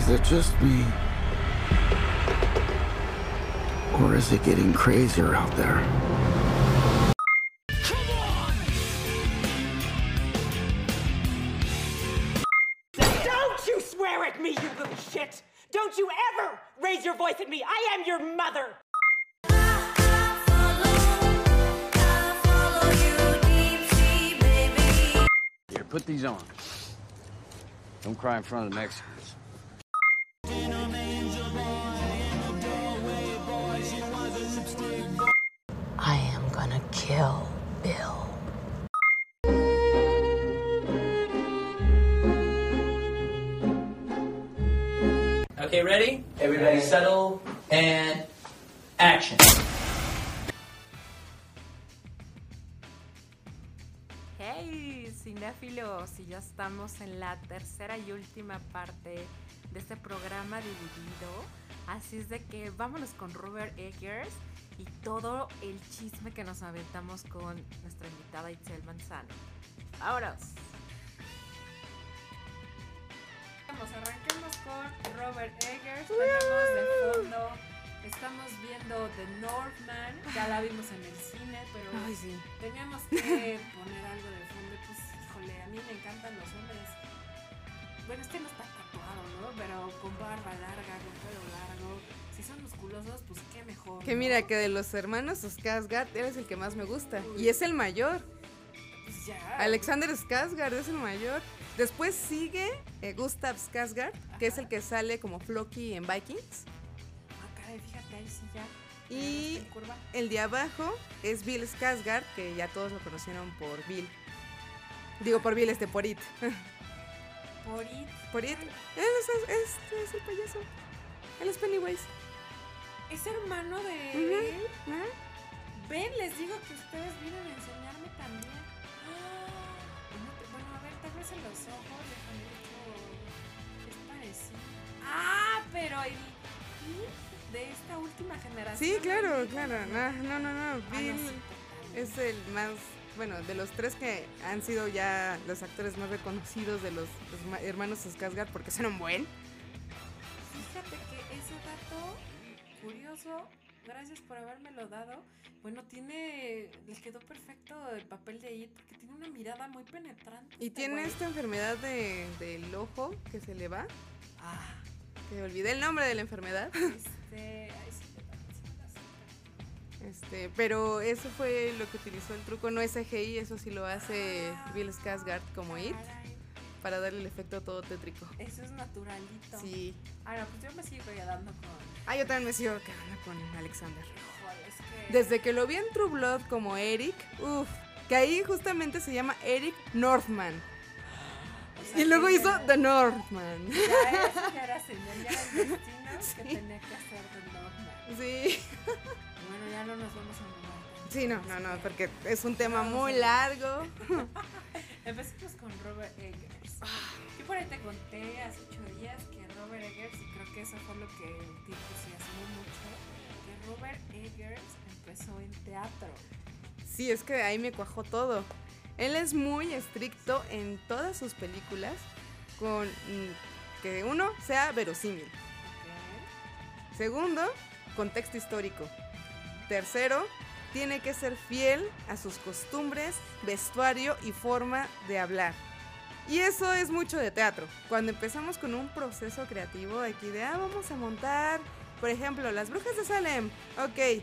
Is it just me? Or is it getting crazier out there? Don't you swear at me, you little shit! Don't you ever raise your voice at me! I am your mother! Here, put these on. Don't cry in front of the Mexicans. Kill Bill. Okay, ready? Everybody settle and action. Hey, cinéfilos, y ya estamos en la tercera y última parte de este programa dividido. Así es de que vámonos con Robert Eggers y todo el chisme que nos aventamos con nuestra invitada Itzel Manzano. ¡Vámonos! Vamos, arranquemos con Robert Eggers. Tenemos de fondo, estamos viendo The Northman. Ya la vimos en el cine, pero Ay, sí. teníamos que poner algo de fondo. Pues, híjole, a mí me encantan los hombres. Bueno, este no está tatuado, ¿no? Pero con barba larga, con pelo largo. Si son musculosos, pues qué mejor. Que ¿no? mira, que de los hermanos Skarsgård eres el que más me gusta. Y es el mayor. Pues ya. Alexander Skarsgård es el mayor. Después sigue eh, Gustav Skarsgård, que es el que sale como Floki en Vikings. Ah, caray, fíjate, ahí sí ya. Y en curva. el de abajo es Bill Skarsgård, que ya todos lo conocieron por Bill. Digo por Bill, este, por It. Por it. por It. Es, es, es- es el payaso. Él es Pennywise. Es hermano de él. ¿Ah? Ven, les digo que ustedes vienen a enseñarme también. ¡Ah! No Bueno, a ver, tal vez en los ojos, déjame ver, es parecido. Ah, pero el de esta última generación. Sí, claro, claro. No, no, no, no. Ah, no, Bill sí, totalmente. es el más, bueno, de los tres que han sido ya los actores más reconocidos de los, los ma- hermanos Skarsgård porque son un buen. Fíjate curioso, gracias por habérmelo dado. Bueno, tiene, les quedó perfecto el papel de It porque tiene una mirada muy penetrante. Y tiene esta enfermedad de, del ojo que se le va. Ah, Que olvidé el nombre de la enfermedad. este, ay, sí, Este, pero eso fue lo que utilizó el truco, no es CGI, eso sí lo hace Ah, Bill Skarsgård como It Caray, para darle el efecto todo tétrico. Eso es naturalito. Sí. Ahora, pues yo me sigo quedando con. Ah, yo también me sigo quedando con Alexander. Híjole, es que. Desde que lo vi en True Blood como Eric, uff, que ahí justamente se llama Eric Northman. o sea, Y luego hizo The Northman. Ya, era señal, ya era el destino que Sí. tenía que hacer de Northman. Sí. Bueno, ya no nos vamos a mover. Sí, no, no, no, porque es un tema muy largo. Empecemos con Robert Eggers. Yo por ahí te conté hace ocho días que Robert Eggers, y creo que eso fue lo que te entusiasmó mucho, que Robert Eggers empezó en teatro. Sí, es que ahí me cuajó todo. Él es muy estricto en todas sus películas con mm, que uno sea verosímil. ¿ok? Segundo, contexto histórico. Tercero, tiene que ser fiel a sus costumbres, vestuario y forma de hablar. Y eso es mucho de teatro. Cuando empezamos con un proceso creativo aquí de, ah, vamos a montar, por ejemplo, las brujas de Salem. Ok,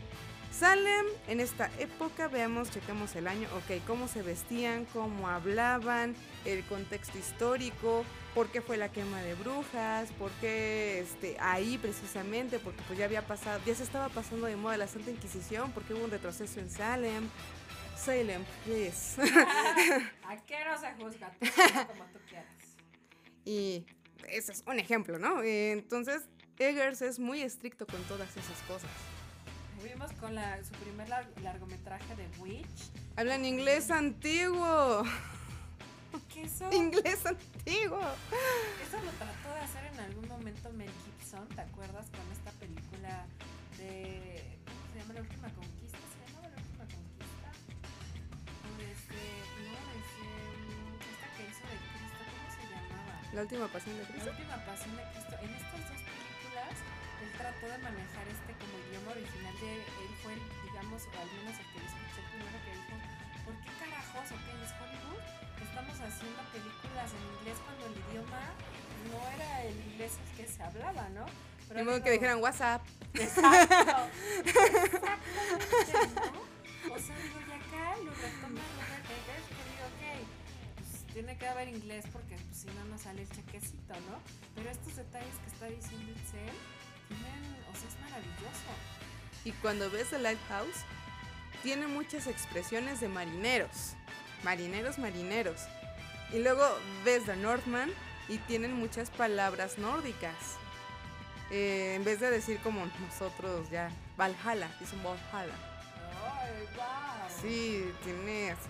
Salem en esta época, veamos, checamos el año, ok, cómo se vestían, cómo hablaban, el contexto histórico, por qué fue la quema de brujas, por qué este, ahí precisamente, porque pues ya había pasado, ya se estaba pasando de moda la Santa Inquisición, porque hubo un retroceso en Salem. Salem, please. ¿A qué no se juzga? Tú como tú quieras. y ese es un ejemplo, ¿no? Eh, Entonces, Eggers es muy estricto con todas esas cosas. Vimos con la, su primer lar- largometraje de Witch. Habla en inglés antiguo. Que eso, Inglés antiguo. eso lo trató de hacer en algún momento Mel Gibson, ¿te acuerdas? Con esta película de. ¿Cómo se llama? La última conquista. Esta que hizo de Cristo. La última pasión de La Cristo. última pasión de Cristo. En esta trató de manejar este como idioma original de él fue, el, digamos, o al menos el que escuché primero que dijo, ¿por qué carajos, ok, es Hollywood? Estamos haciendo películas en inglés cuando el idioma no era el inglés el que se hablaba, ¿no? De modo que dijeran WhatsApp. Exacto. Exactamente, ¿no? O sea, digo, y acá lo retoma Robert tiene que haber inglés porque pues, si no nos sale el chequecito, ¿no? Pero estos detalles que está diciendo Itzel, tienen, o sea, es maravilloso. Y cuando ves The Lighthouse, tiene muchas expresiones de marineros. Marineros, marineros. Y luego ves The Northman y tienen muchas palabras nórdicas. Eh, en vez de decir como nosotros ya, Valhalla, dicen Valhalla. ¡Ay, wow! Sí, tiene así,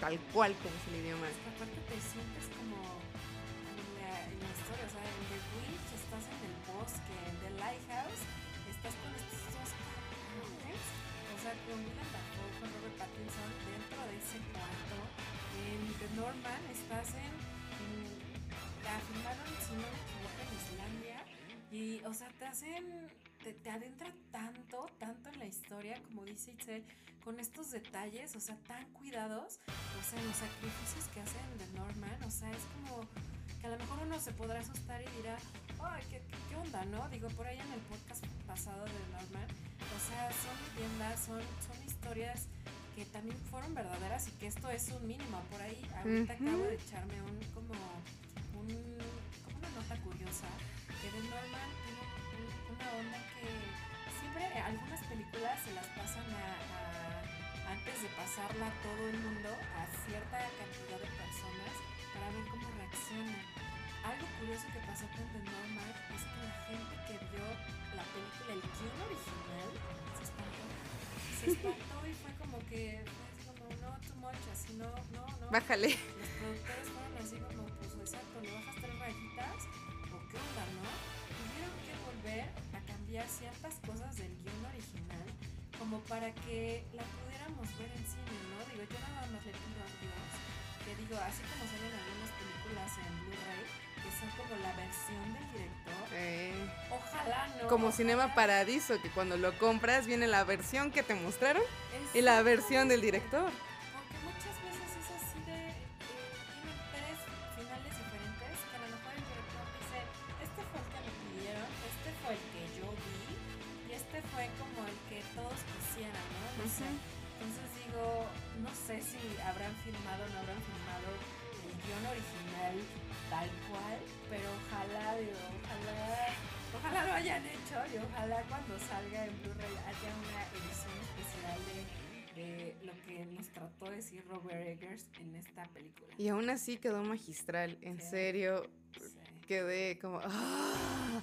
tal cual como es el idioma. Aparte te sientes como en la, en la historia, o sea, en The Witch estás en el bosque, en The Lighthouse estás con estos dos cabrones, o sea, con William Dafoe, con Robert Pattinson dentro de ese cuarto. En The Norman estás en, en la filmaron, si no me equivoco, en Islandia y, o sea, te hacen, te, te adentra tanto, tanto historia, como dice Itzel, con estos detalles, o sea, tan cuidados, o sea, los sacrificios que hacen de Norman, o sea, es como que a lo mejor uno se podrá asustar y dirá, ay, ¿qué, qué, onda, no? Digo, por ahí en el podcast pasado de Norman, o sea, son leyendas, son, son historias que también fueron verdaderas y que esto es un mínimo. Por ahí, ahorita Ujú. acabo de echarme un, como, un, como una nota curiosa, que de Norman tiene un- una onda que siempre eh, algunas películas se las pasan a, a- antes de pasarla a todo el mundo a cierta cantidad de personas para ver cómo reaccionan. Algo curioso que pasó con The Norman es que la gente que vio la película, el guion original, se espantó. Se espantó y fue como que, como, no, too much, así no, no, no. Bájale. Los productores fueron así como, pues exacto, ¿le bajas tres rayitas? ¿O qué onda, no? Tuvieron que volver cambiar ciertas cosas del guion original como para que la pudiéramos ver en cine, ¿no? Digo, yo nada más le pido a Dios que digo, así como salen algunas películas en Blu-ray, que son como la versión del director, Eh, ojalá no. como ojalá- Cinema Paradiso, que cuando lo compras viene la versión que te mostraron y la versión del director. Sé. Entonces digo, no sé si habrán filmado o no habrán filmado el guion original tal cual, pero ojalá, digo, ojalá. Ojalá lo hayan hecho y ojalá cuando salga en Blu-ray haya una edición especial de, lo que nos trató de decir Robert Eggers en esta película. Y aún así quedó magistral, en Sí. serio. Sí. Quedé como, ¡ah!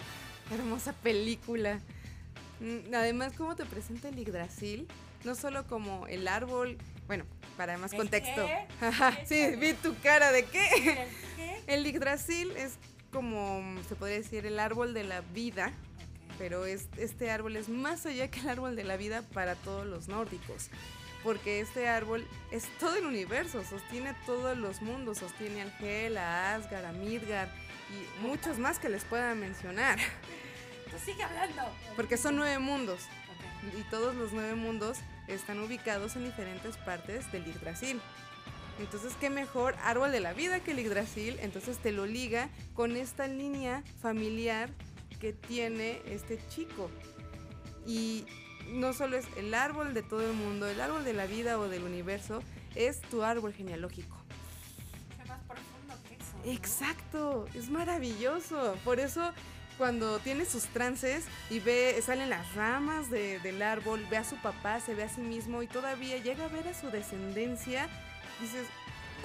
Hermosa película. Mm, Además, cómo te presenta el Yggdrasil, no solo como el árbol, bueno, para más ¿El contexto. qué? Sí, vi tu cara de qué. ¿El qué? El Yggdrasil es como, se podría decir, el árbol de la vida, pero es, este árbol es más allá que el árbol de la vida para todos los nórdicos. Porque este árbol es todo el universo, sostiene todos los mundos, sostiene al Hel, a Asgard, a Midgard y muchos más que les pueda mencionar. Tú sigue hablando. Porque son nueve mundos Ok. y todos los nueve mundos están ubicados en diferentes partes del Yggdrasil. Entonces, qué mejor árbol de la vida que el Yggdrasil. Entonces te lo liga con esta línea familiar que tiene este chico. Y no solo es el árbol de todo el mundo, el árbol de la vida o del universo, es tu árbol genealógico. Qué más profundo que eso. ¿no? Exacto, es maravilloso. Por eso cuando tiene sus trances y ve, salen las ramas de- del árbol, ve a su papá, se ve a sí mismo y todavía llega a ver a su descendencia, dices,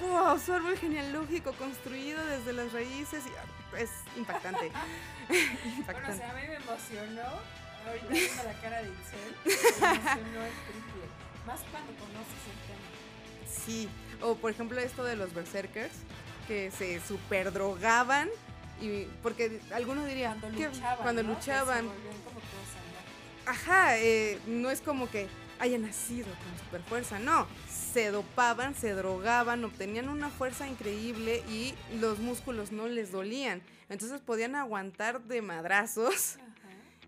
wow, su árbol genealógico construido desde las raíces. y, ah, es impactante. Bueno, o sea, a mí me emocionó. Ahorita viendo la cara de Itzel, me emocionó el triple. Más cuando conoces el tema. Sí, o por ejemplo esto de los berserkers, que se super drogaban. Y porque algunos dirían Cuando "¿Qué? luchaban. cuando. Que luchaban. Ajá, eh, no es como que haya nacido con super fuerza, no. Se dopaban, se drogaban, obtenían una fuerza increíble y los músculos no les dolían. Entonces podían aguantar de madrazos Ajá.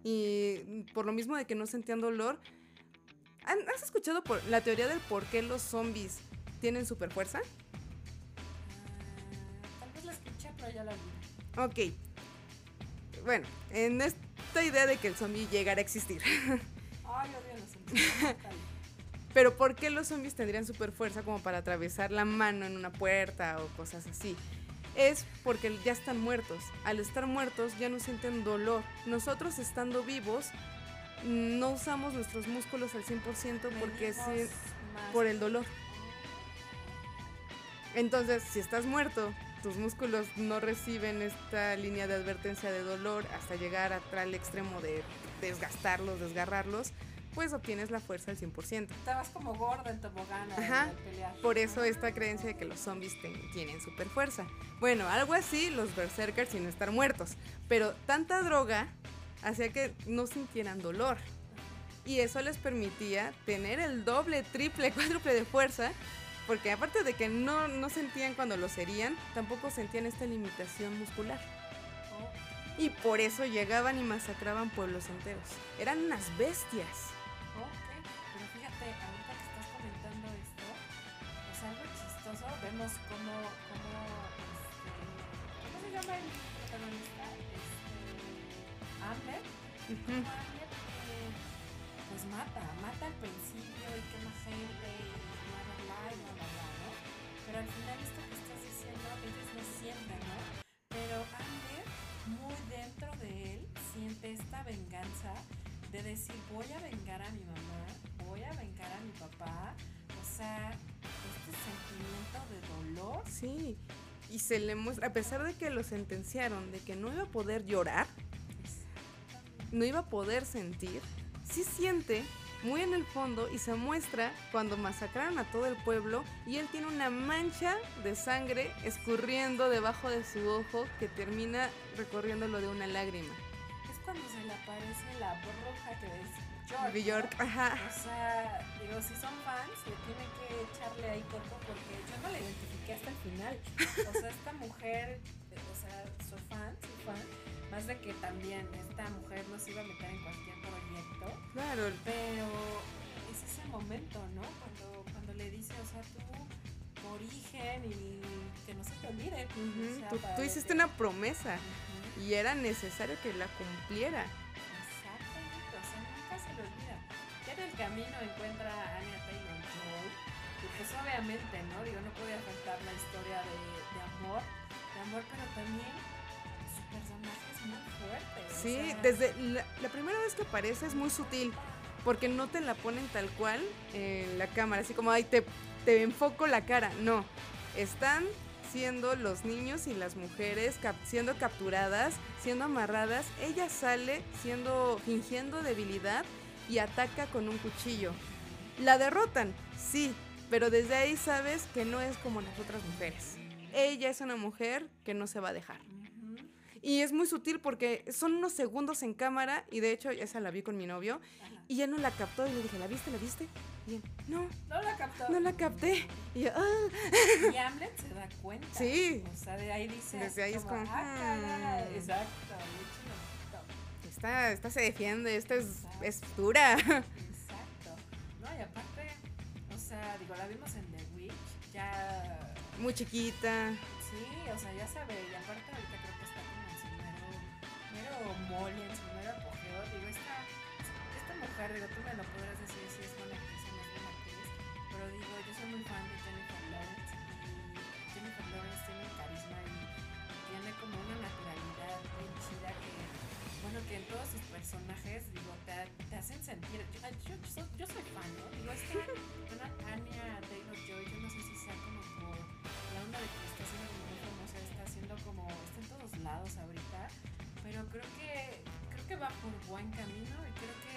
Y por lo mismo de que no sentían dolor. ¿han- ¿Has escuchado por la teoría del por qué los zombies tienen super fuerza? Ah, tal vez la escuché, pero ya la vi. Ok. Bueno, en esta idea de que el zombie llegara a existir. Ay, odio los zombies. Pero ¿por qué los zombies tendrían super fuerza como para atravesar la mano en una puerta o cosas así? Es porque ya están muertos. Al estar muertos ya no sienten dolor. Nosotros estando vivos no usamos nuestros músculos al 100% porque más. por el dolor. Entonces, si estás muerto, tus músculos no reciben esta línea de advertencia de dolor hasta llegar a tal extremo de desgastarlos, desgarrarlos, pues obtienes la fuerza al 100%. Estabas como gorda en tobogán al- Ajá. al pelear. Por eso esta creencia de que los zombies ten- tienen super fuerza. Bueno, algo así los berserkers sin estar muertos. Pero tanta droga hacía que no sintieran dolor. Y eso les permitía tener el doble, triple, cuádruple de fuerza. Porque aparte de que no, no sentían cuando los herían, tampoco sentían esta limitación muscular. Oh, Y por eso llegaban y masacraban pueblos enteros. Eran unas bestias. ok. Pero fíjate, ahorita que estás comentando esto, es algo chistoso. Vemos cómo, cómo, este, ¿cómo se llama el protagonista? Este. Ujú. Cómo Hamlet, eh, pues mata, mata al principio y quema gente y bla, bla, bla, y bla, bla, bla, ¿no? Pero al final esto que estás diciendo, ellos no sienten, ¿no? Pero Hamlet, muy dentro de él, siente esta venganza de decir, voy a vengar a mi mamá, voy a vengar a mi papá. O sea, este sentimiento de dolor. Sí. Y se le muestra, a pesar de que lo sentenciaron de que no iba a poder llorar, no iba a poder sentir, sí siente muy en el fondo y se muestra cuando masacraron a todo el pueblo y él tiene una mancha de sangre escurriendo debajo de su ojo que termina recorriéndolo de una lágrima. Es cuando se le aparece la bruja que es York. New York, ¿no? ajá. O sea, digo, si son fans, le tienen que echarle ahí coco porque yo no la identifiqué hasta el final. O sea, esta mujer, o sea, soy fan, soy fan. Más de que también esta mujer no se iba a meter en cualquier proyecto. Claro, Pero es ese momento, ¿no? Cuando, cuando le dice, o sea, tú, tu origen y que no se te olvide. ujú, o sea, tú, hiciste una promesa y era necesario que la cumpliera. Exactamente, o sea, nunca se le olvida. Ya en el camino encuentra a Anya Taylor Joy, y pues obviamente, ¿no? Digo, no podía faltar la historia de, de amor, de amor, pero también muy o Sí, sea, desde la, la primera vez que aparece es muy sutil, porque no te la ponen tal cual en la cámara, así como, ay, te, te enfoco la cara. No, están siendo los niños y las mujeres cap- siendo capturadas, siendo amarradas. Ella sale siendo fingiendo debilidad y ataca con un cuchillo. La derrotan, sí, pero desde ahí sabes que no es como las otras mujeres. Ella es una mujer que no se va a dejar. Y es muy sutil porque son unos segundos en cámara y de hecho esa la vi con mi novio ajá. y él no la captó y le dije, ¿la viste? ¿La viste? Y él, no, No la captó. no la capté. Y yo, ah. Y Hamlet se da cuenta. Sí. O sea, de ahí dice. Desde ahí es como, Ah, caray". hmm. Exacto. Esta, esta se defiende, esta es, es dura. Exacto. No, y aparte, o sea, digo, la vimos en The Witch, ya. Muy chiquita. Sí, o sea, ya se ve, y aparte mole, en su mero apogeo. Digo, esta, esta mujer, digo, tú me lo podrás decir si es buena actriz o no es buena actriz, pero digo, yo soy muy fan de Jennifer Lawrence y Jennifer Lawrence tiene carisma y tiene como una naturalidad bien chida que, bueno, que en todos sus personajes, digo, te, hacen sentir. Yo, soy, fan, ¿no? Digo, esta, una Taylor Joy, yo no sé si sea como la onda de que está siendo muy famosa, está haciendo como, está en todos lados ahorita, pero creo que, creo que va por buen camino y creo que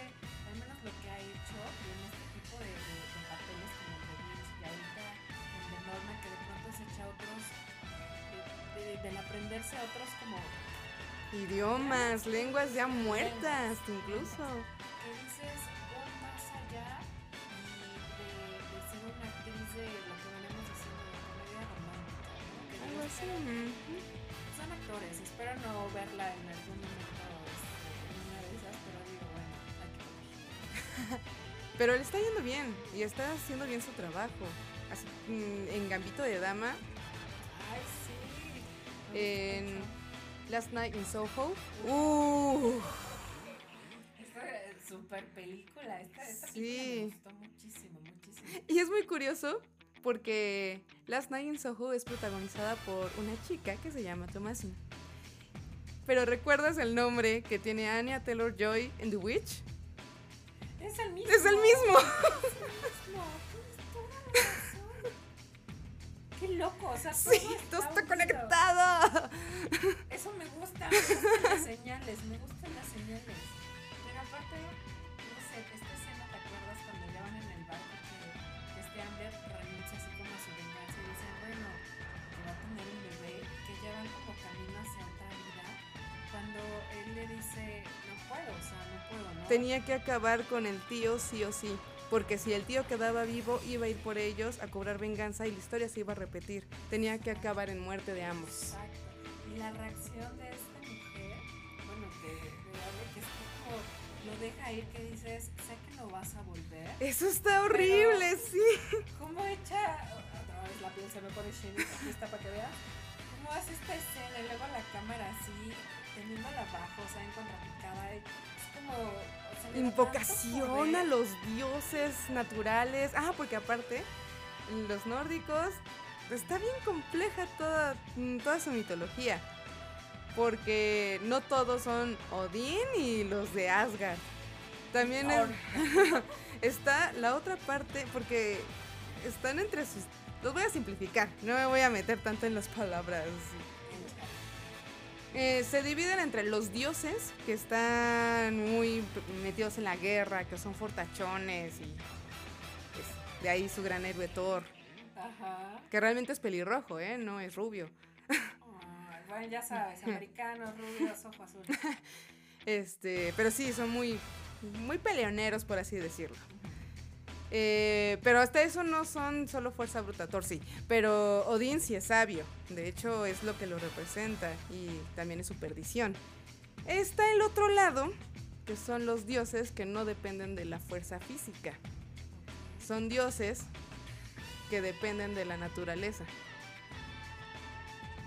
al menos lo que ha hecho en este tipo de, de, de papeles como el de Witch y ahorita el de Norma, que de pronto se echa otros, de, de- del aprenderse a otros como Idiomas, lenguas ya muertas incluso. que dices voy más allá de, ser una actriz de lo que venimos diciendo de comedia romántica, Algo así. Actores, espero no verla en algún momento este, en una de esas, pero Pero le está yendo bien y está haciendo bien su trabajo. Así, mm, en Gambito de Dama, Ay, sí. en Last Night in Soho. Uh, Esta es super película. Esta, esta Sí. película me gustó muchísimo, muchísimo. y es muy curioso porque Last Night in Soho es protagonizada por una chica que se llama Thomasin. Pero ¿recuerdas el nombre que tiene Anya Taylor Joy en The Witch? Es el mismo. Es el mismo. Toda la razón. Qué loco, o sea, todo Sí, todo está conectado. Eso me gusta, me gustan las señales, me gustan las señales. Pero aparte, dice, no puedo, o sea, no puedo, ¿no? Tenía que acabar con el tío sí o sí. Porque si el tío quedaba vivo, iba a ir por ellos a cobrar venganza y la historia se iba a repetir. Tenía que acabar en muerte de ambos. Exacto. Y la reacción de esta mujer, bueno, que de que es como lo deja ir, que dices, sé que no vas a volver. Eso está horrible, sí. ¿Cómo echa? Otra vez la piel se me pone chinita, aquí está para que veas. ¿Cómo hace esta escena? Y luego la cámara así, teniéndola abajo, o sea, en contrapicada. Es como. o sea, Invocación a los dioses naturales. Ah, porque aparte, los nórdicos está bien compleja toda, mm, toda su mitología. Porque no todos son Odín y los de Asgard. También es- está la otra parte, porque están entre sus... Los voy a simplificar, no me voy a meter tanto en las palabras. Eh, se dividen entre los dioses, que están muy metidos en la guerra, que son fortachones y pues, de ahí su gran héroe Thor, Ajá. que realmente es pelirrojo, ¿eh? No es rubio. Bueno, ya sabes, americanos, rubios, ojo azul. Este, pero sí, son muy, muy peleoneros, por así decirlo. Eh, pero hasta eso no son solo fuerza bruta, Thor sí. Pero Odín sí es sabio. De hecho, es lo que lo representa y también es su perdición. Está el otro lado, que son los dioses que no dependen de la fuerza física. Son dioses que dependen de la naturaleza.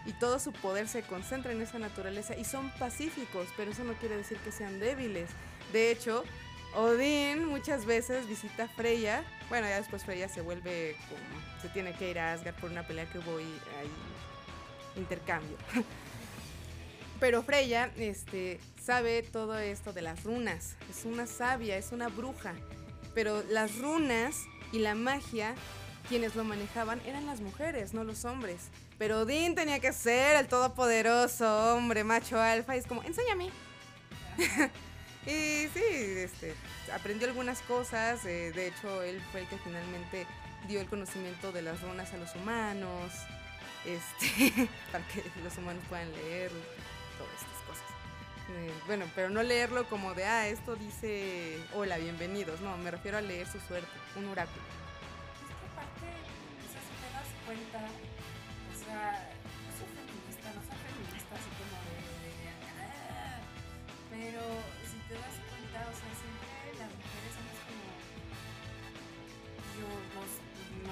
Y todo su poder se concentra en esa naturaleza y son pacíficos, pero eso no quiere decir que sean débiles. De hecho, Odín muchas veces visita Freya. Bueno, ya después Freya se vuelve como. Se tiene que ir a Asgard por una pelea que hubo y ahí. Intercambio. Pero Freya este, sabe todo esto de las runas. Es una sabia, es una bruja. Pero las runas y la magia, quienes lo manejaban eran las mujeres, no los hombres. Pero Odín tenía que ser el todopoderoso hombre, macho alfa. Y es como, enséñame. y sí, este, aprendió algunas cosas. eh, de hecho, él fue el que finalmente dio el conocimiento de las runas a los humanos. Este, para que los humanos puedan leer todas estas cosas. Eh, bueno, pero no leerlo como de, ah, esto dice, hola, bienvenidos. No, me refiero a leer su suerte, un oráculo. Es que aparte, o sea, si te das cuenta, o sea, no soy feminista, no soy feminista así como de, de- ah, pero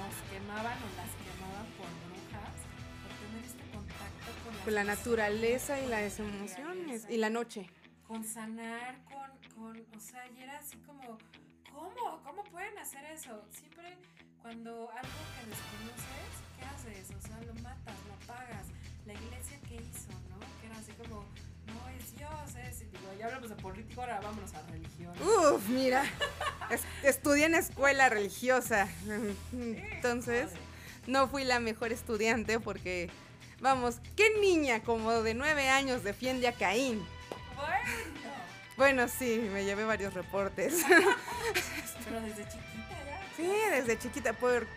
nos quemaban o las quemaban por brujas, por tener este contacto con, las Con la naturaleza y las emociones, emociones y la noche. con sanar, con, con, o sea, y era así como, ¿cómo? ¿Cómo pueden hacer eso? Siempre cuando algo que desconoces, ¿qué haces? O sea, lo matas, lo apagas. La iglesia que hizo, ¿no? Que era así como, no es Dios, es, y digo, ya hablamos de político, ahora vámonos a religión. Uf, mira, es- estudié en escuela religiosa. Entonces, Joder. no fui la mejor estudiante porque, vamos, ¿qué niña como de nueve años defiende a Caín? Bueno, Bueno, sí, me llevé varios reportes. pero desde chiquita ya. Sí, desde chiquita, porque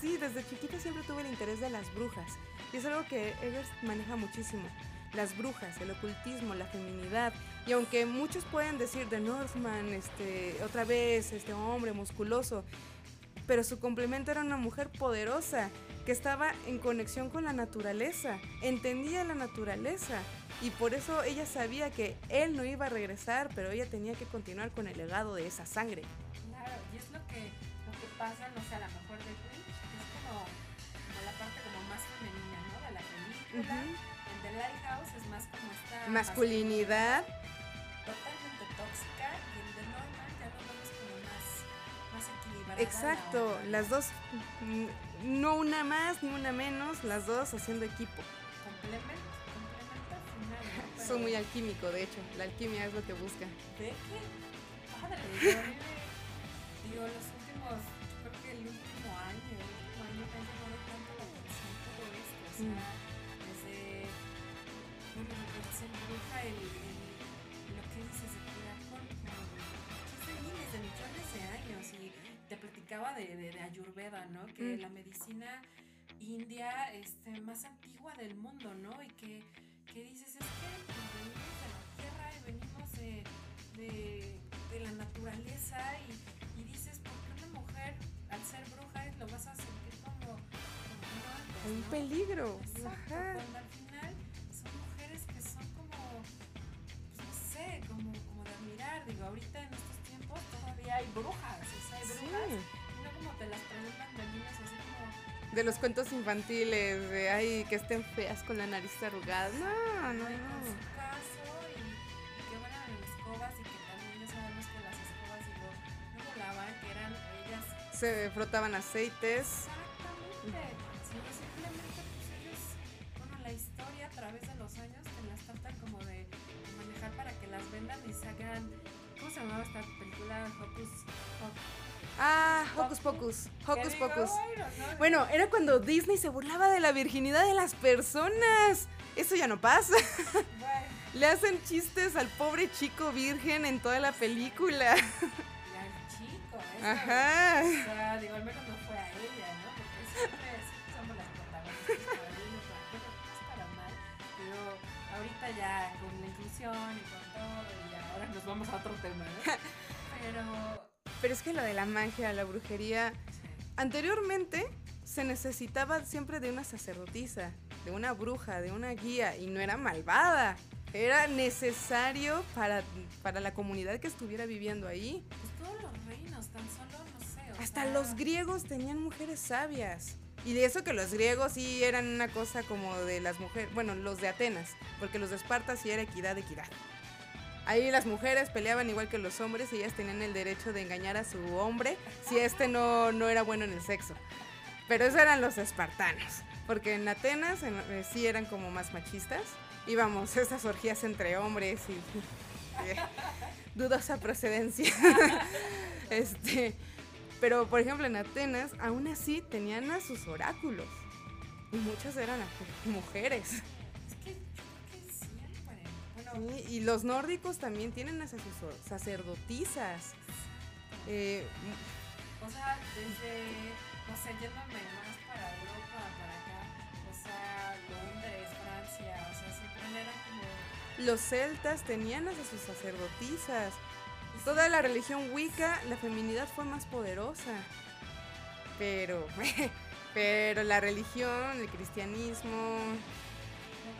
sí, desde chiquita siempre tuve el interés de las brujas. Y es algo que Eggers maneja muchísimo. Las brujas, el ocultismo, la feminidad. Y aunque muchos pueden decir de Northman, este, otra vez, este hombre musculoso, pero su complemento era una mujer poderosa que estaba en conexión con la naturaleza, entendía la naturaleza y por eso ella sabía que él no iba a regresar, pero ella tenía que continuar con el legado de esa sangre. Claro, y es lo que, lo que pasa, no sé, a lo mejor de Witch, que es como, como la parte como más femenina, ¿no? De la película. Ujú. En Masculinidad, totalmente tóxica y en The Norman ya lo vemos como más, más equilibrada. exacto, la las dos, mm, no una más ni una menos, las dos haciendo equipo. Complemento, complemento al final, ¿no? Son muy alquímico, de hecho, la alquimia es lo que busca. Ve que padre, yo me- digo, los últimos, yo creo que el último año, el último año me ha llamado tanto la atención todo esto, o sea, desde, bueno, lo que dice Bruja, el, el- lo que dices de miles de millones de años, y te platicaba de, de, de Ayurveda, ¿no? Que Mm. la medicina india este, más antigua del mundo, ¿no? Y que, que dices, es que venimos de la tierra y venimos de, de, la naturaleza y, y dices, ¿por qué una mujer al ser bruja lo vas a sentir como, como no antes, Un ¿no? peligro. Exacto, Ajá. cuando al Digo, ahorita en estos tiempos todavía hay brujas, o sea, hay Sí. brujas, y no como te las presentan de niños así como De los cuentos infantiles, de ay, que estén feas con la nariz arrugada. No, no, Ay, con no. su caso y, y que van en escobas y que también ya sabemos que las escobas digo, no volaban, que eran ellas Se frotaban aceites. exactamente, sino simplemente pues ellos, bueno, la historia a través de los años te las tratan como de, manejar para que las vendan y se hagan, ¿cómo se llamaba esta película? Hocus Pocus. Ah, Hocus Pocus. Hocus Pocus. Bueno, ¿no? Bueno, era cuando Disney se burlaba de la virginidad de las personas. Eso ya no pasa. Le hacen chistes al pobre chico virgen en toda la película. y al chico, eso, Ajá. O sea, digo, al menos no vamos a otro tema, ¿no? Pero, Pero es que lo de la magia, la brujería, anteriormente se necesitaba siempre de una sacerdotisa, de una bruja, de una guía, y no era malvada. Era necesario para, para la comunidad que estuviera viviendo ahí. pues todos los reinos, tan solo, no sé, Hasta sea, los griegos tenían mujeres sabias. Y de eso que los griegos sí eran una cosa como de las mujeres, bueno, los de Atenas, porque los de Esparta sí era equidad, equidad. Ahí las mujeres peleaban igual que los hombres y ellas tenían el derecho de engañar a su hombre si este no, no era bueno en el sexo. Pero esos eran los espartanos, porque en Atenas en- eh, sí eran como más machistas. Y vamos, esas orgías entre hombres y eh, dudosa procedencia. este, pero por ejemplo en Atenas aún así tenían a sus oráculos. Y muchas eran mujeres. Sí, y los nórdicos también tienen a sus sacerdotisas. Eh, O sea, desde, no sé, yéndome más para Europa, para acá, o sea, Londres, Francia, o sea, siempre eran como... los celtas tenían a sus sacerdotisas. Toda la religión wicca, la feminidad fue más poderosa. Pero, pero la religión, el cristianismo, No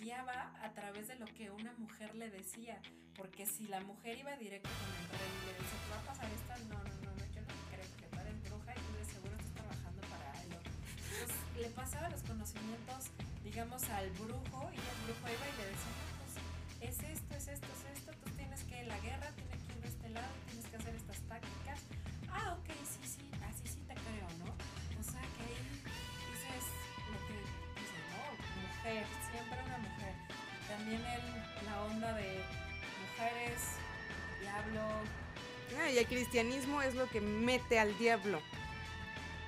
guiaba a través de lo que una mujer le decía, porque si la mujer iba directo con el rey y le decía, ¿te va a pasar esto? No, no, no, no, yo no creo que tú eres bruja y tú de seguro estás trabajando para él. Entonces le pasaba los conocimientos, digamos, al brujo y el brujo iba y le decía, pues es esto, es esto, es esto, también el, la onda de mujeres, diablo, Ah, y el cristianismo es lo que mete al diablo.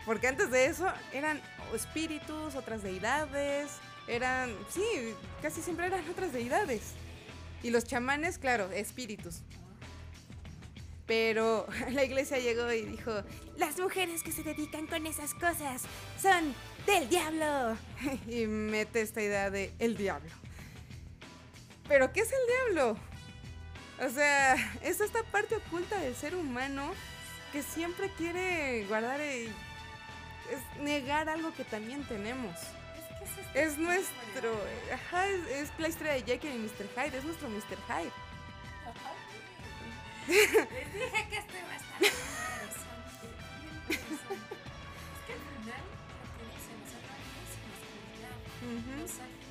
Porque antes de eso eran espíritus, otras deidades, eran, sí, casi siempre eran otras deidades. Y los chamanes, claro, espíritus. Pero la iglesia llegó y dijo, las mujeres que se dedican con esas cosas son del diablo. Y mete esta idea de el diablo. Pero ¿qué es el diablo? O sea, es esta parte oculta del ser humano que siempre quiere guardar y es negar algo que también tenemos. Es nuestro, ajá, es, es la historia de Jekyll y Mr. Hyde, es nuestro Mr. Hyde. Les dije que este estar bien interesante. interesante. Es que al final, lo que dicen, o sea, no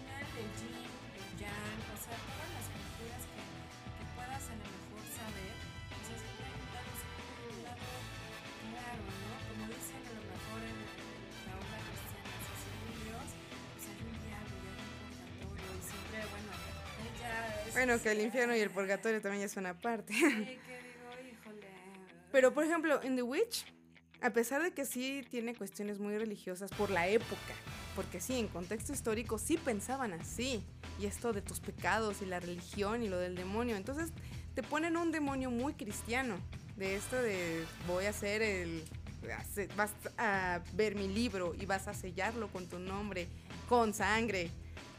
Bueno, que el infierno y el purgatorio también ya son aparte. Sí, que digo, híjole. Pero por ejemplo, en The Witch, a pesar de que sí tiene cuestiones muy religiosas por la época, porque sí, en contexto histórico sí pensaban así, y esto de tus pecados y la religión y lo del demonio, entonces te ponen un demonio muy cristiano, de esto de voy a hacer el... Vas a ver mi libro y vas a sellarlo con tu nombre, con sangre.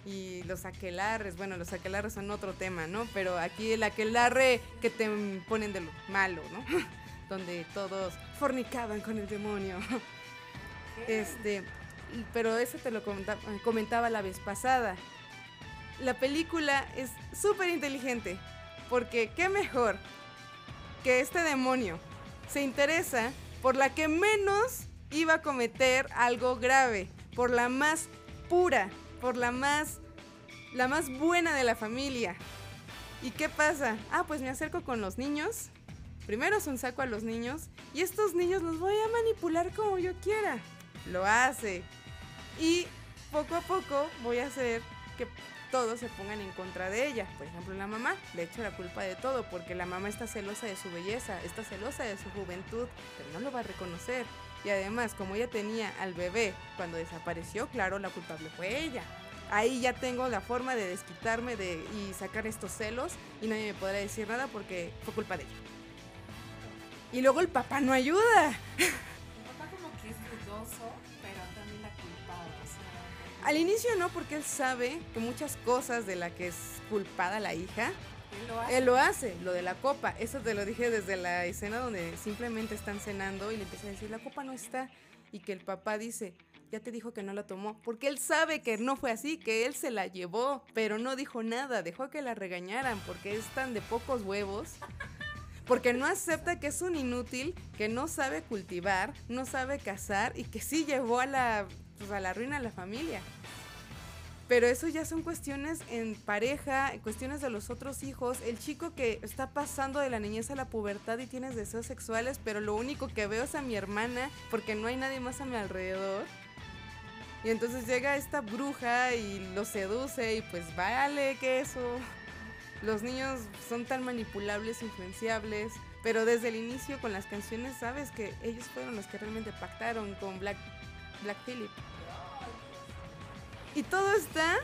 Y los aquelarres, bueno, los aquelarres son otro tema, ¿no? Pero aquí el aquelarre que te ponen de lo malo, ¿no? Donde todos fornicaban con el demonio. Este, pero eso te lo comenta- comentaba la vez pasada. La película es súper inteligente, porque qué mejor que este demonio se interesa por la que menos iba a cometer algo grave, por la más pura, por la más la más buena de la familia. ¿Y qué pasa? Ah, pues me acerco con los niños. Primero son saco a los niños y estos niños los voy a manipular como yo quiera. Lo hace. Y poco a poco voy a hacer que todos se pongan en contra de ella. Por ejemplo, la mamá le echo la culpa de todo porque la mamá está celosa de su belleza, está celosa de su juventud, pero no lo va a reconocer. Y además, como ella tenía al bebé cuando desapareció, claro, la culpable fue ella. Ahí ya tengo la forma de desquitarme de, y sacar estos celos y nadie me podrá decir nada porque fue culpa de ella. Y luego el papá no ayuda. Mi papá como que es dudoso, pero también la o sea... Al inicio no, porque él sabe que muchas cosas de la que es culpada la hija, Él lo hace. lo de la copa. Eso te lo dije desde la escena donde simplemente están cenando y le empieza a decir, la copa no está. Y que el papá dice, ya te dijo que no la tomó. Porque él sabe que no fue así, que él se la llevó, pero no dijo nada, dejó que la regañaran porque es tan de pocos huevos. Porque no acepta que es un inútil, que no sabe cultivar, no sabe cazar y que sí llevó a la, pues, a la ruina a la familia. Pero eso ya son cuestiones en pareja, cuestiones de los otros hijos. El chico que está pasando de la niñez a la pubertad y tienes deseos sexuales, pero lo único que veo es a mi hermana porque no hay nadie más a mi alrededor. Y entonces llega esta bruja y lo seduce y pues vale que eso. Los niños son tan manipulables, influenciables, pero desde el inicio con las canciones sabes que ellos fueron los que realmente pactaron con Black, Black Phillip. Y todo está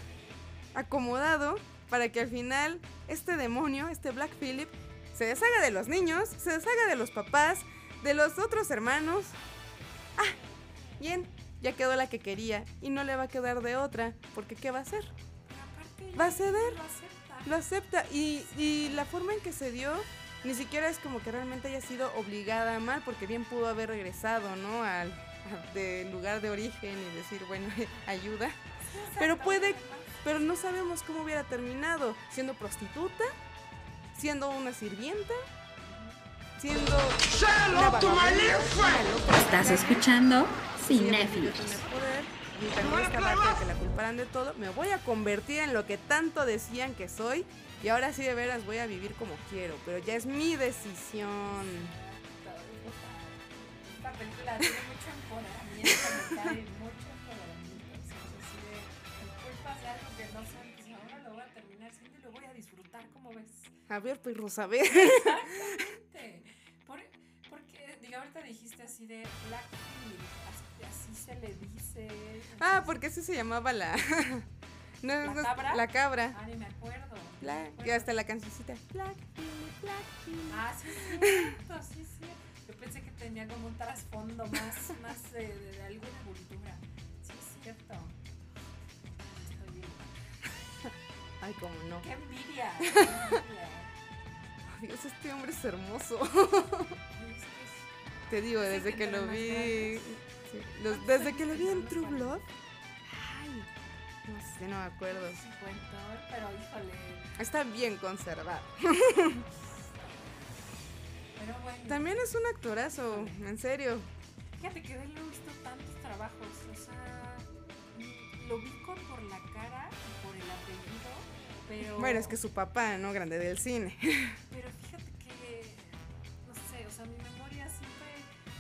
acomodado para que al final este demonio, este Black Phillip, se deshaga de los niños, se deshaga de los papás, de los otros hermanos. Ah, bien, ya quedó la que quería y no le va a quedar de otra, porque ¿qué va a hacer? Va a ceder. Lo acepta. Lo acepta y, y la forma en que se dio ni siquiera es como que realmente haya sido obligada mal, porque bien pudo haber regresado, ¿no? Al lugar de origen y decir, bueno, ayuda. Pero puede, pero no sabemos cómo hubiera terminado, siendo prostituta, siendo una sirvienta, siendo una vagabunda, Estás escuchando Cinéfilos. también esta parte de que la culparan de todo, me voy a convertir en lo que tanto decían que soy y ahora sí de veras voy a vivir como quiero, pero ya es mi decisión. Esta película tiene mucho empoderamiento. A ver, perros, a ver. Exactamente. Por, porque, digo, ahorita dijiste así de Black Phillip, así, así se le dice. Ah, porque así se llamaba la... No, ¿La no, cabra? La cabra. Ah, ni me acuerdo. Black. Y hasta la cancioncita. Black, Billy, Black, Billy. Ah, sí, es cierto, sí, cierto. Yo pensé que tenía como un trasfondo más, más eh, de, de alguna cultura. Ay, cómo no. ¡Qué envidia! ¡Qué envidia! Dios, este hombre es hermoso. Ay, es que es- Te digo, Sí, desde que lo vi. grandes. sí, los- desde que lo vi en True Blood. Ay, no sé, no me acuerdo. cincuentón, pero híjole. Está bien conservado. Pero bueno. También es un actorazo, en serio. Fíjate que de él no he visto tantos trabajos. O sea, lo ubico por la cara y por el apellido. Pero. Bueno, es que su papá, ¿no? Grande del cine. Pero fíjate que. No sé, o sea, mi memoria siempre.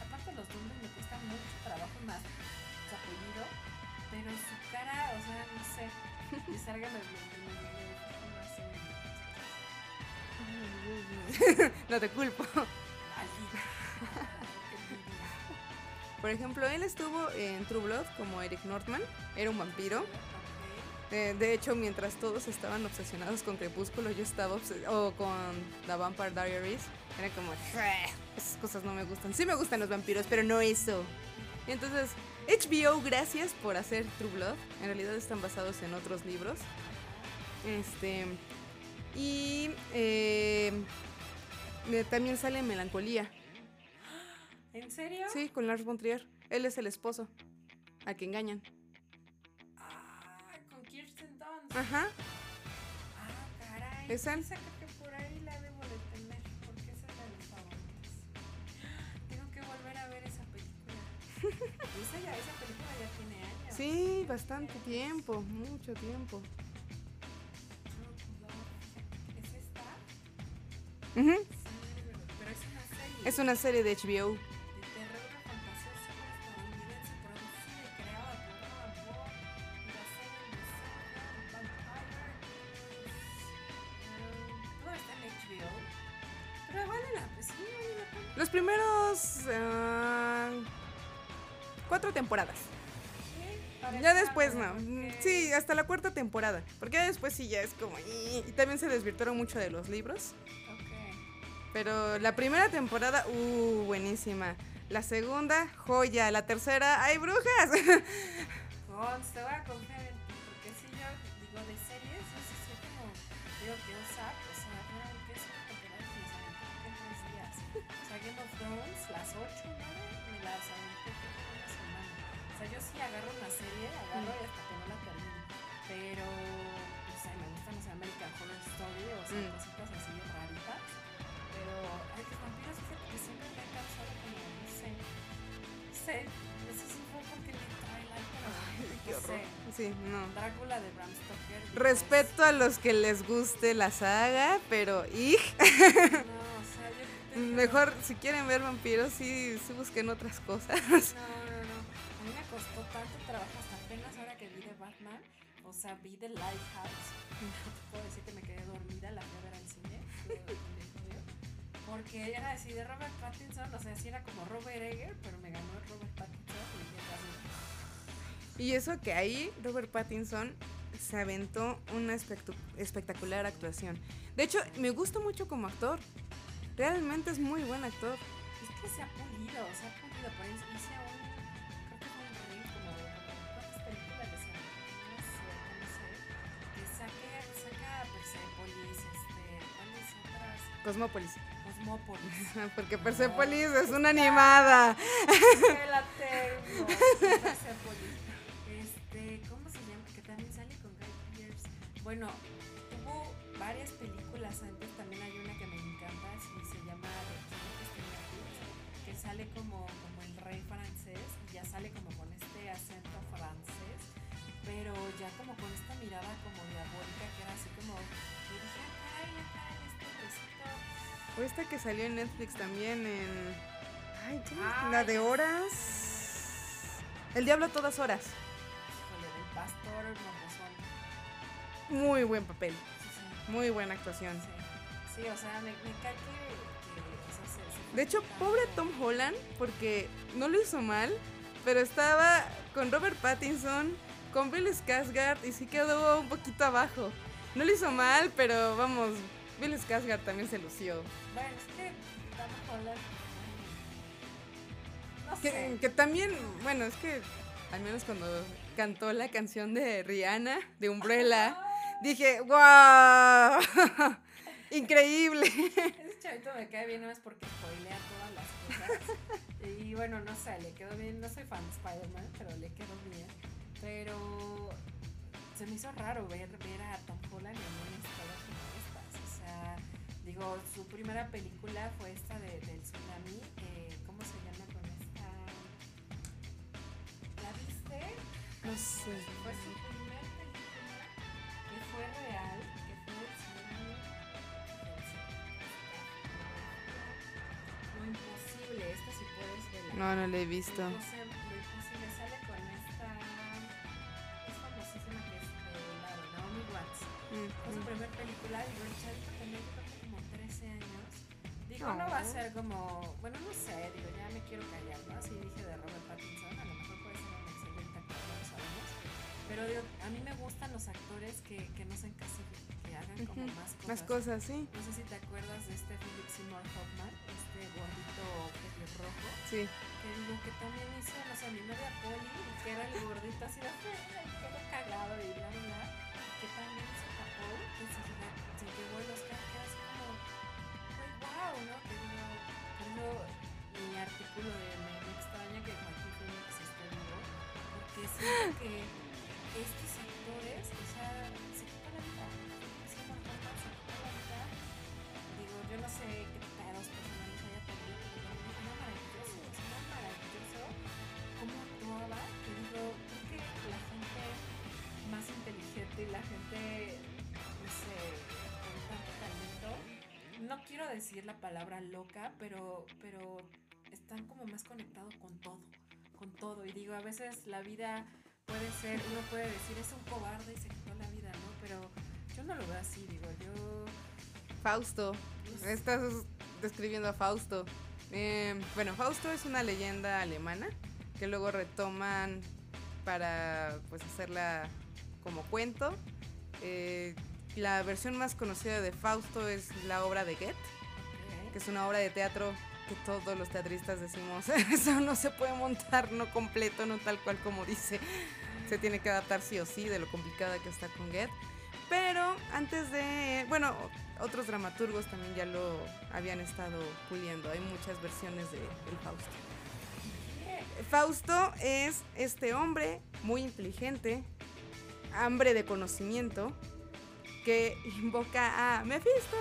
Aparte de los nombres me cuesta mucho trabajo más su apellido. Pero su cara, o sea, no sé. Y salga en- no te culpo. Por ejemplo, él estuvo en True Blood como Eric Northman. Era un vampiro. Eh, de hecho, mientras todos estaban obsesionados con Crepúsculo, yo estaba o con The Vampire Diaries. Era como, "Ugh, esas cosas no me gustan. Sí me gustan los vampiros, pero no eso. Y entonces, HBO, gracias por hacer True Blood. En realidad están basados en otros libros. Este. Y eh, eh, también sale Melancolía. ¿En serio? Sí, con Lars von Trier. Él es el esposo. A que engañan. Ajá. Ah, caray. ¿Es él? Esa creo que por ahí la debo de tener, porque esa es de mis favoritas. Tengo que volver a ver esa película. esa, ya, esa película ya tiene años. Sí, bastante tiempo, mucho tiempo. ¿Es esta? Ujú. Sí, pero es una serie. Es una serie de HBO. Sí ya es como. Y también se desvirtuaron mucho de los libros. Ok. Pero la primera temporada, uh, buenísima. La segunda, joya. La tercera, ¡ay, brujas! Conste, voy a confiar en ti, porque si yo digo de series, yo sí soy como, digo que OSAP, o sea, fueron que es una temporada que me aventé en tres días. O sea, Game of Thrones, las ocho, ¿no? Me las aventé en una semana. O sea, yo sí agarro una serie, agarro y hasta que no la termino. Pero, American Horror Story, o sea, Mm. cositas así raritas. Pero, ay, los vampiros, fíjate que siempre me han causado como, no sé, no sé, sé si fue porque trae la pero qué no horror. sé. Sí, no. Drácula de Bram Stoker. Respeto a los que les guste la saga, pero ¡ij! No, o sea, yo Mejor, si quieren ver vampiros, sí, sí busquen otras cosas. No, no, no. A mí me costó tanto trabajo hasta apenas ahora que vi de Batman. O sea, vi The Lighthouse. No puedo decir que me quedé dormida, la fui a ver al cine. Porque era así de Robert Pattinson, o sea, sí era como Robert Egger, pero me ganó Robert Pattinson y ya. Y eso que ahí Robert Pattinson se aventó una espectacular actuación. De hecho, me gusta mucho como actor. Realmente es muy buen actor. Es que se ha pulido, se ha pulido. Por ahí hice un. Cosmópolis. Cosmópolis. Porque Persepolis es una animada. que la tengo. Persepolis. Este, ¿cómo se llama? Que también sale con Guy Pearce. Bueno, tuvo varias películas antes. También hay una que me encanta. se llama Que sale como, como el rey francés. Y ya sale como con este acento francés. Pero ya como con esta mirada como O esta que salió en Netflix también en. Ay. Ay, La de horas. El diablo a todas horas. Híjole, del pastor Morbosón. Muy buen papel. Sí, sí. Muy buena actuación. Sí, sí o sea, me, me cae que, que, fue De hecho, pobre Tom Holland, porque no lo hizo mal, pero estaba con Robert Pattinson, con Bill Skarsgård y sí quedó un poquito abajo. No lo hizo mal, pero vamos, Bill Skarsgård también se lució. Bueno, es que Holland. No Que, sé. que también, bueno, es que al menos cuando cantó la canción de Rihanna, de Umbrella, dije, ¡wow! Increíble. Ese chavito me cae bien, no es porque spoilea todas las cosas. Y bueno, no sé, le quedó bien. No soy fan de Spider-Man, pero le quedó bien. Pero se me hizo raro ver, ver a Tom Holland en una historia digo, su primera película fue esta de, del tsunami. eh, ¿Cómo se llama con esta? ¿La viste? No sé. Fue su primer película que fue real, que fue el tsunami. Lo imposible, esta sí puedes verla. No, no lo he visto. Lo impos- lo imposible sale con esta. Es famosísima que es de la Naomi Watts. Mm, Fue su mm. primer película y No va a ser como. Bueno, no sé, digo, ya me quiero callar, ¿no? Así dije de Robert Pattinson, a lo mejor puede ser un excelente actor, no lo sabemos. Pero digo, a mí me gustan los actores que, que no se encasillen, que hagan como más cosas. Más cosas, sí. No sé si te acuerdas de este Philip Seymour Hoffman, este gordito rojo, Sí. que digo que también hizo, no sé, mi novia Polly, y que era el gordito así de "Ay, quedó cagado y bla, bla, bla, que también hizo que estos actores, o sea, se quitan la vida, Seymour Hoffman se la vida, digo, yo no sé qué pedos personales haya tenido, pero era maravilloso, o sea, era maravilloso cómo actuaba, que digo, creo que la gente más inteligente y la gente, no sé, con tanto talento, no quiero decir la palabra loca, pero, pero están como más conectados con todo, todo, y digo, a veces la vida puede ser, uno puede decir, es un cobarde y se quitó la vida, ¿no? Pero yo no lo veo así, digo, yo... Fausto. Estás describiendo a Fausto. Eh, bueno, Fausto es una leyenda alemana que luego retoman para pues hacerla como cuento. Eh, la versión más conocida de Fausto es la obra de Goethe, que es una obra de teatro que todos los teatristas decimos, eso no se puede montar, no completo, no tal cual como dice. Se tiene que adaptar sí o sí de lo complicada que está con Goethe. Pero antes de, bueno, otros dramaturgos también ya lo habían estado puliendo. Hay muchas versiones de El Fausto. Fausto es este hombre muy inteligente, hambre de conocimiento, que invoca a Mephisto.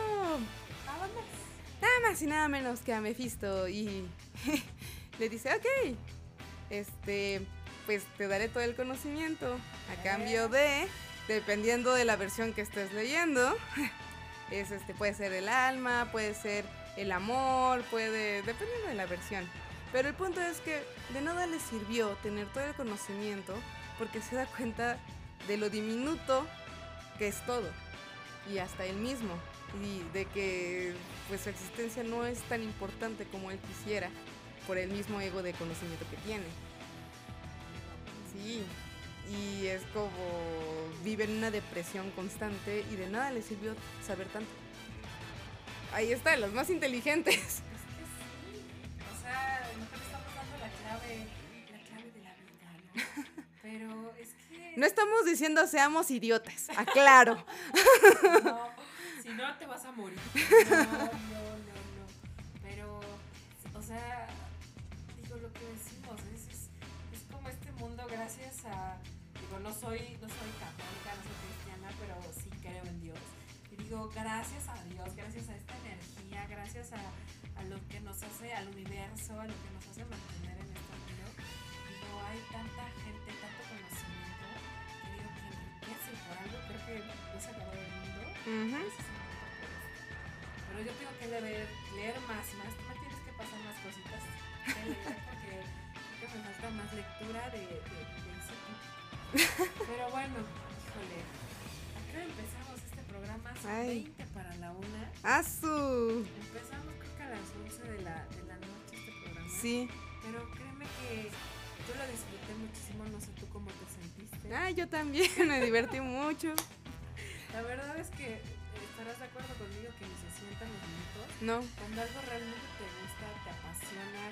Nada más y nada menos que a Mephisto. Y le dice, ok, este, pues te daré todo el conocimiento a cambio de, dependiendo de la versión que estés leyendo, es este, puede ser el alma, puede ser el amor, puede, dependiendo de la versión. Pero el punto es que de nada le sirvió tener todo el conocimiento porque se da cuenta de lo diminuto que es todo y hasta él mismo y de que pues su existencia no es tan importante como él quisiera por el mismo ego de conocimiento que tiene. Sí, y es como vive en una depresión constante y de nada le sirvió saber tanto. Ahí está, los más inteligentes. Es que sí. O sea, a lo mejor estamos dando la clave, la clave de la vida, ¿no? Pero es que. No estamos diciendo seamos idiotas, aclaro. No, si no te vas a morir. No, no, no, no. Pero, o sea, digo lo que decimos, es, es, es como este mundo gracias a. Digo, no soy, no soy católica, no soy cristiana, pero sí creo en Dios. Y digo, gracias a Dios, gracias a esta energía, gracias a, a lo que nos hace, al universo, a lo que nos hace mantener en este mundo. Digo, hay tanta gente, tanto conocimiento, que digo que enriquece por algo creo que no se acabó el mundo. Pero yo tengo que leer, leer más, más. Tú me tienes que pasar más cositas que leer porque creo que me falta más lectura de, de, de. Pero bueno, híjole. ¿A qué empezamos este programa? Son Ay. 20 para la una. ¡Asu! Empezamos creo que a las 11 de la, de la noche este programa. Sí. Pero créeme que yo lo disfruté muchísimo, no sé tú cómo te sentiste. Ah, yo también me divertí mucho. La verdad es que estarás de acuerdo conmigo que ni se sientan los minutos. No. Cuando algo realmente te gusta, te apasiona,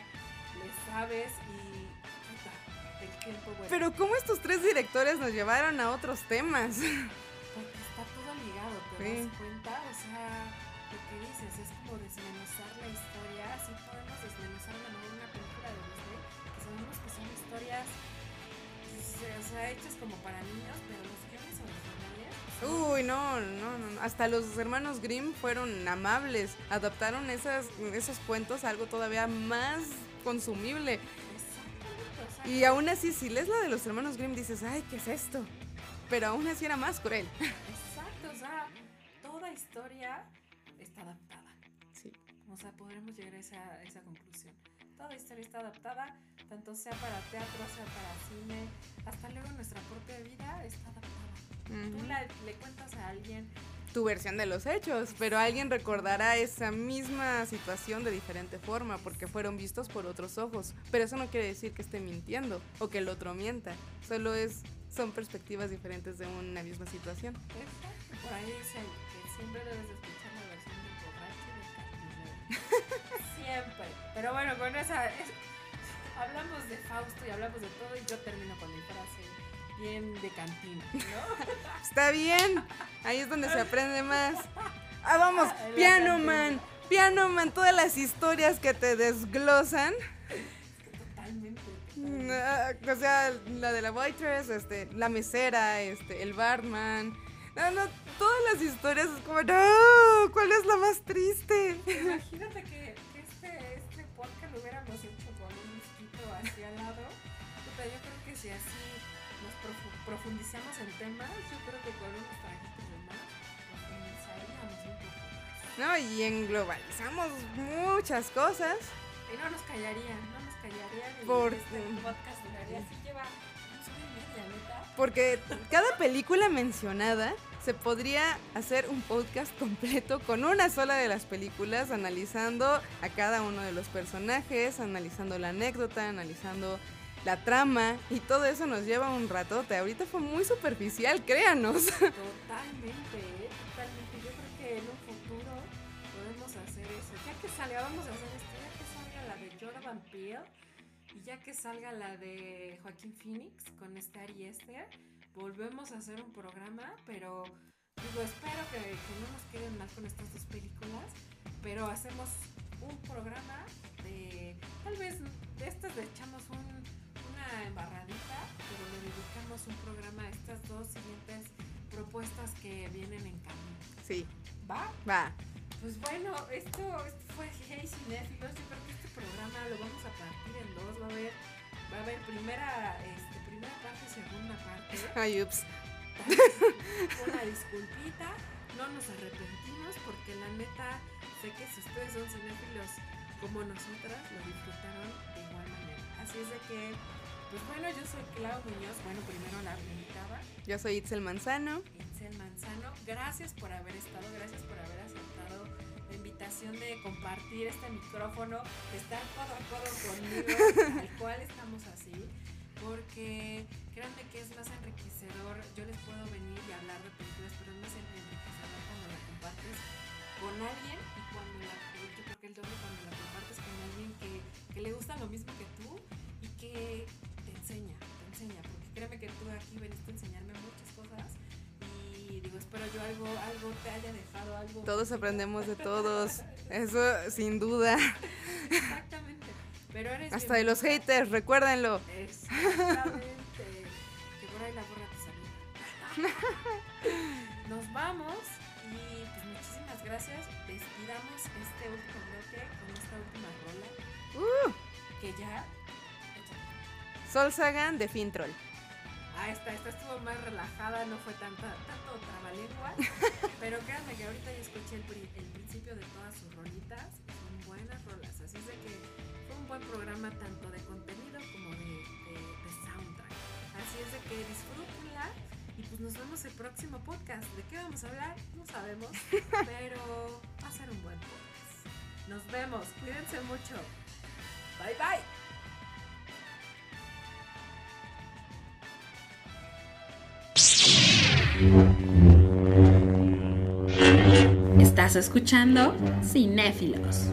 le sabes y puta, el tiempo bueno. Pero ¿cómo estos tres directores nos llevaron a otros temas? Porque está todo ligado, ¿te Sí. das cuenta? O sea, lo que dices es como desmenuzar la historia. Así podemos desmenuzar a lo mejor una película de Disney, que sabemos que son historias, pues, o sea, hechas como para niños, pero Uy, no, no, no. Hasta los hermanos Grimm fueron amables. Adaptaron esas, esos cuentos a algo todavía más consumible. Y aún así, si lees la de los hermanos Grimm, dices, ay, ¿qué es esto? Pero aún así era más cruel. Exacto, o sea, toda historia está adaptada. Sí. O sea, podremos llegar a esa, esa conclusión. Toda historia está adaptada, tanto sea para teatro, sea para cine, hasta luego nuestra propia vida está adaptada. Tú la- le cuentas a alguien, Tu versión de los hechos, pero alguien recordará esa misma situación de diferente forma porque fueron vistos por otros ojos. Pero eso no quiere decir que esté mintiendo o que el otro mienta. Solo es son perspectivas diferentes de una misma situación. por ahí dicen que siempre debes de escuchar la versión del borracho del siempre. Pero bueno, con esa... es- hablamos de Fausto y hablamos de todo y yo termino con mi frase bien de cantina, ¿no? Está bien. Ahí es donde se aprende más. Ah, vamos, la Piano cantina. Man. Piano Man, todas las historias que te desglosan. Totalmente. Mm, ah, O sea, la de la waitress, este, la mesera, este, el barman. No, no, todas las historias es como, no, ¿cuál es la más triste? Imagínate que, que este, este podcast lo hubiéramos hecho con un mosquito hacia al lado. Yo creo que si así profundizamos en temas, yo creo que con unos trajitos de más profundizaríamos un poco más. No, y englobalizamos muchas cosas. Y no nos callarían, no nos callarían. Y Por- este podcast duraría así, lleva. Porque cada película mencionada se podría hacer un podcast completo con una sola de las películas, analizando a cada uno de los personajes, analizando la anécdota, analizando la trama, y todo eso nos lleva un ratote. Ahorita fue muy superficial, créanos. Totalmente, ¿eh? totalmente. Yo creo que en un futuro podemos hacer eso. Ya que salga, vamos a hacer esto, ya que salga la de Jordan Peele y ya que salga la de Joaquín Phoenix con este Ari Esther, volvemos a hacer un programa, pero digo, espero que, que no nos queden mal con estas dos películas, pero hacemos un programa de, tal vez de estas le echamos un- embarradita, pero le dedicamos un programa a estas dos siguientes propuestas que vienen en camino. Sí, ¿Va? va. Pues bueno, esto, esto fue Hey Cinéfilos. Yo creo que este programa lo vamos a partir en dos. Va a haber, va a haber primera, este, primera parte y segunda parte. Ay, ups. Una disculpita. No nos arrepentimos porque la neta sé que si ustedes son cinéfilos como nosotras, lo disfrutaron de igual manera. Así es de que, pues bueno, yo soy Clau Muñoz. Bueno, primero la invitada. Yo soy Itzel Manzano. Itzel Manzano, gracias por haber estado, gracias por haber aceptado la invitación de compartir este micrófono, de estar codo a codo conmigo, al cual estamos así, porque créanme que es más enriquecedor. Yo les puedo venir y hablar de películas, pero es más enriquecedor cuando la compartes con alguien y cuando la, yo creo que el doble cuando la compartes con alguien que, que le gusta lo mismo que tú y que enseña, te enseña, porque créeme que tú aquí veniste a enseñarme muchas cosas y digo, espero yo algo, algo te haya dejado, algo... Todos aprendemos de todos. Eso sin duda. Exactamente, pero eres... Hasta de los haters, recuérdenlo. Exactamente, que por ahí la borra te saluda. Nos vamos y pues muchísimas gracias. Despidamos este último bloque con esta última rola Uh, que ya... Sol Sagan de Fintroll. Ah, esta, esta estuvo más relajada, no fue tanta, tanto trabalengua. pero créanme que ahorita ya escuché el, pri- el principio de todas sus rolitas. Son buenas rolas. Así es de que fue un buen programa tanto de contenido como de, de- de soundtrack. Así es de que disfrútenla. Y pues nos vemos el próximo podcast. ¿De qué vamos a hablar? No sabemos. pero va a ser un buen podcast. Nos vemos. Cuídense mucho. Bye bye. Estás escuchando Cinéfilos.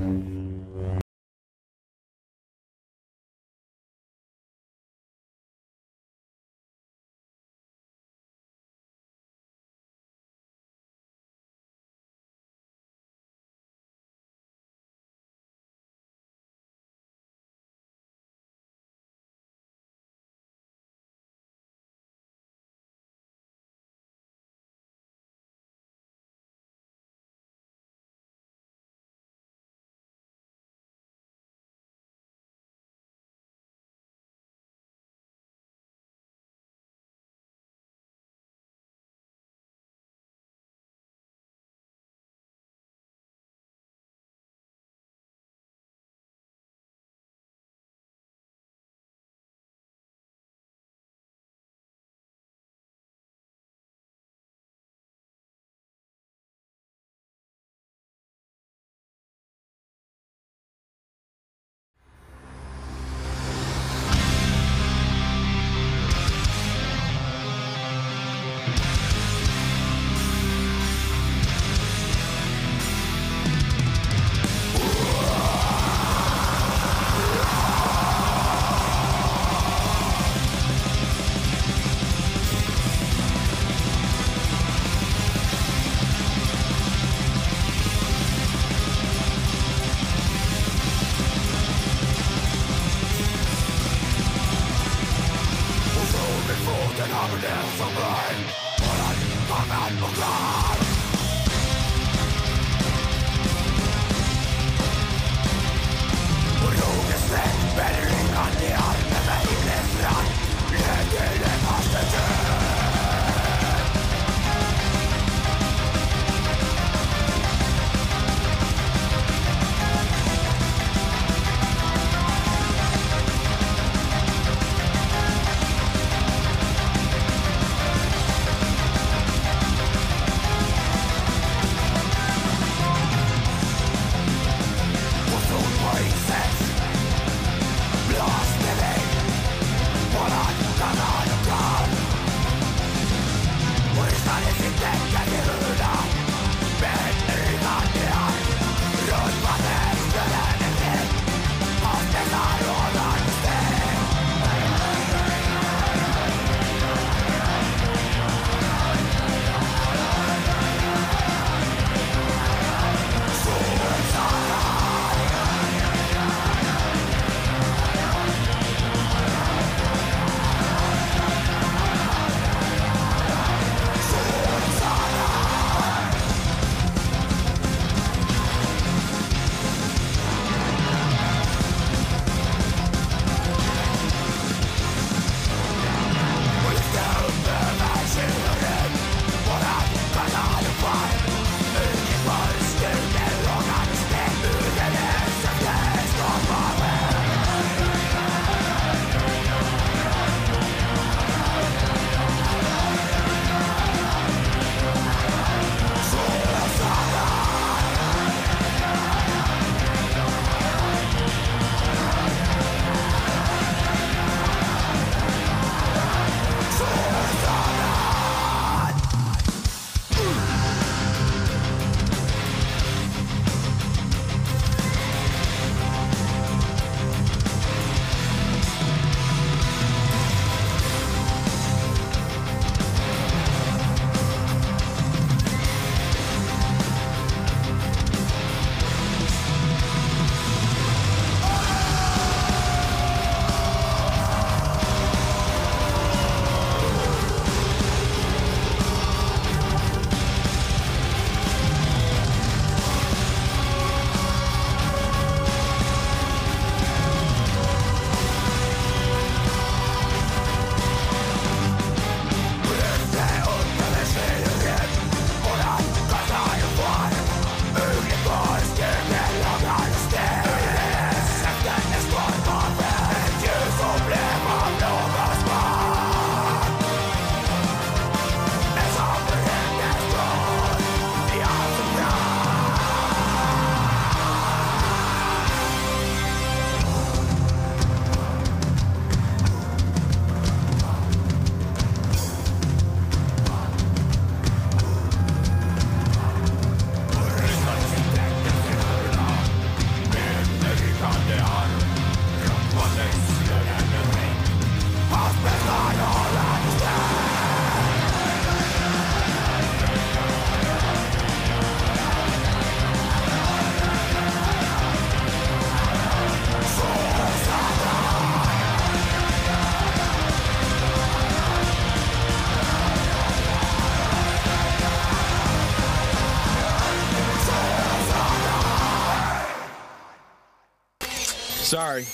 Sorry.